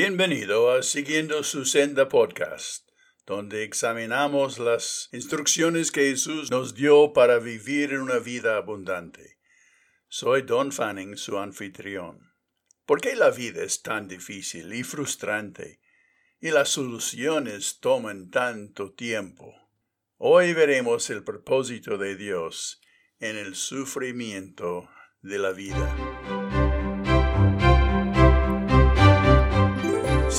Bienvenido a Siguiendo su Senda Podcast, donde examinamos las instrucciones que Jesús nos dio para vivir una vida abundante. Soy Don Fanning, su anfitrión. ¿Por qué la vida es tan difícil y frustrante y las soluciones toman tanto tiempo? Hoy veremos el propósito de Dios en el sufrimiento de la vida.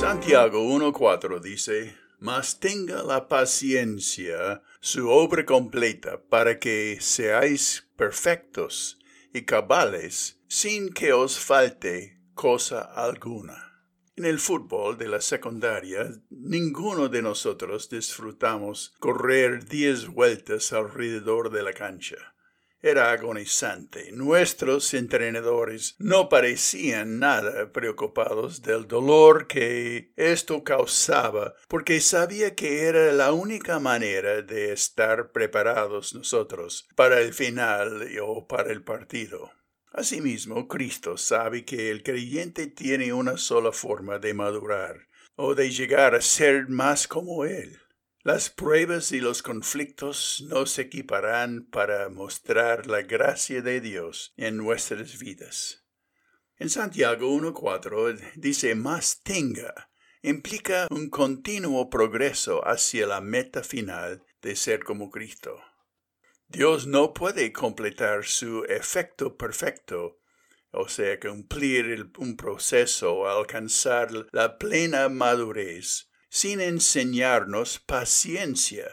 Santiago 1.4 dice, Mas tenga la paciencia su obra completa para que seáis perfectos y cabales sin que os falte cosa alguna. En el fútbol de la secundaria, ninguno de nosotros disfrutamos correr diez vueltas alrededor de la cancha. Era agonizante. Nuestros entrenadores no parecían nada preocupados del dolor que esto causaba, porque sabía que era la única manera de estar preparados nosotros para el final o para el partido. Asimismo, Cristo sabe que el creyente tiene una sola forma de madurar o de llegar a ser más como Él. Las pruebas y los conflictos nos equiparán para mostrar la gracia de Dios en nuestras vidas. En Santiago 1.4 dice más tenga, implica un continuo progreso hacia la meta final de ser como Cristo. Dios no puede completar su efecto perfecto, o sea, cumplir un proceso alcanzar la plena madurez, sin enseñarnos paciencia.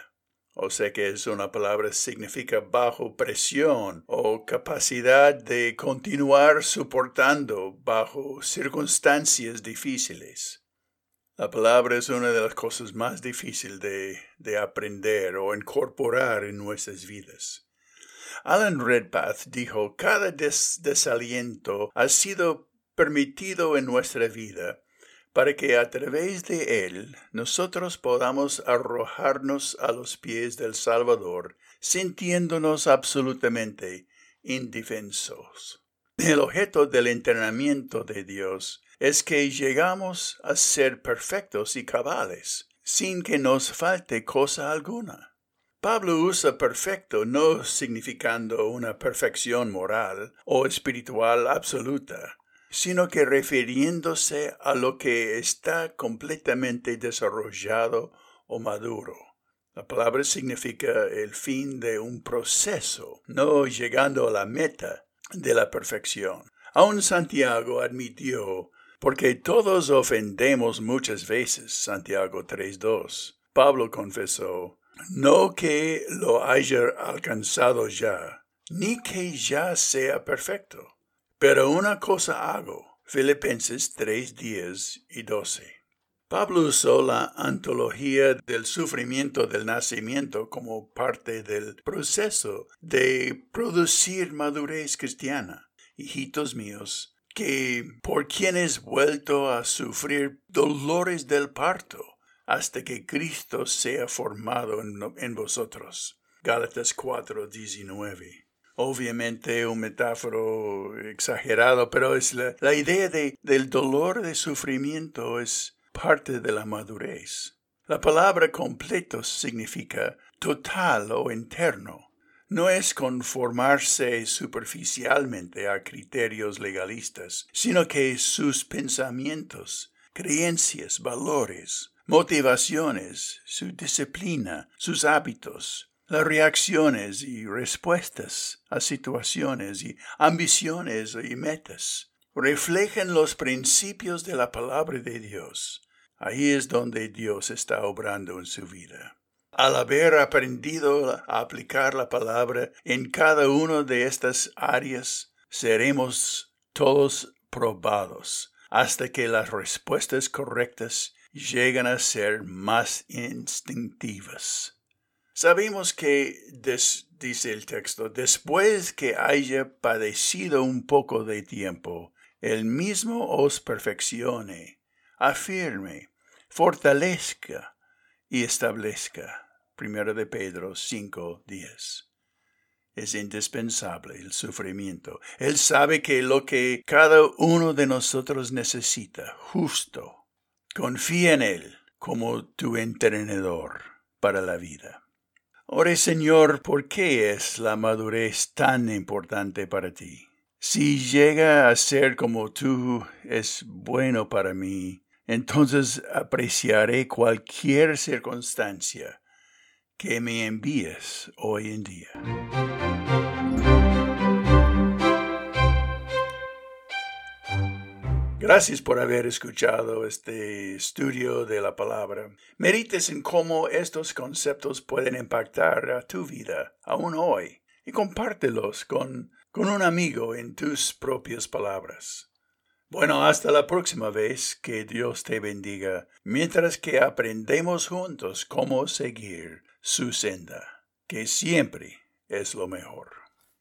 O sea que es una palabra significa bajo presión o capacidad de continuar soportando bajo circunstancias difíciles. La palabra es una de las cosas más difíciles de, aprender o incorporar en nuestras vidas. Alan Redpath dijo, cada desaliento ha sido permitido en nuestra vida para que a través de él nosotros podamos arrojarnos a los pies del Salvador, sintiéndonos absolutamente indefensos. El objeto del entrenamiento de Dios es que llegamos a ser perfectos y cabales, sin que nos falte cosa alguna. Pablo usa perfecto no significando una perfección moral o espiritual absoluta, sino que refiriéndose a lo que está completamente desarrollado o maduro. La palabra significa el fin de un proceso, no llegando a la meta de la perfección. Aun Santiago admitió porque todos ofendemos muchas veces. Santiago 3.2. Pablo confesó, no que lo haya alcanzado ya, ni que ya sea perfecto. Pero una cosa hago. Filipenses 3.10 y 12. Pablo usó la antología del sufrimiento del nacimiento como parte del proceso de producir madurez cristiana. Hijitos míos, que por quienes vuelto a sufrir dolores del parto, hasta que Cristo sea formado en, vosotros. Gálatas 4, 19. Obviamente un metáforo exagerado, pero es la, idea de, del dolor de sufrimiento es parte de la madurez. La palabra completo significa total o interno no es conformarse superficialmente a criterios legalistas, sino que sus pensamientos, creencias, valores, motivaciones, su disciplina, sus hábitos, las reacciones y respuestas a situaciones y ambiciones y metas reflejen los principios de la palabra de Dios. Ahí es donde Dios está obrando en su vida al haber aprendido a aplicar la palabra en cada una de estas áreas, seremos todos probados hasta que las respuestas correctas lleguen a ser más instintivas. Sabemos que, dice el texto, después que haya padecido un poco de tiempo, el mismo os perfeccione, afirme, fortalezca y establezca. Primero de Pedro 5:10. Es indispensable el sufrimiento. Él sabe que lo que cada uno de nosotros necesita, justo, Confía en Él como tu entrenador para la vida. Ore Señor, ¿por qué es la madurez tan importante para ti? Si llega a ser como tú es bueno para mí, entonces apreciaré cualquier circunstancia que me envíes hoy en día. Gracias por haber escuchado este estudio de la palabra. Medites en cómo estos conceptos pueden impactar a tu vida aún hoy y compártelos con, con un amigo en tus propias palabras. Bueno, hasta la próxima vez, que Dios te bendiga, mientras que aprendemos juntos cómo seguir su senda, que siempre es lo mejor.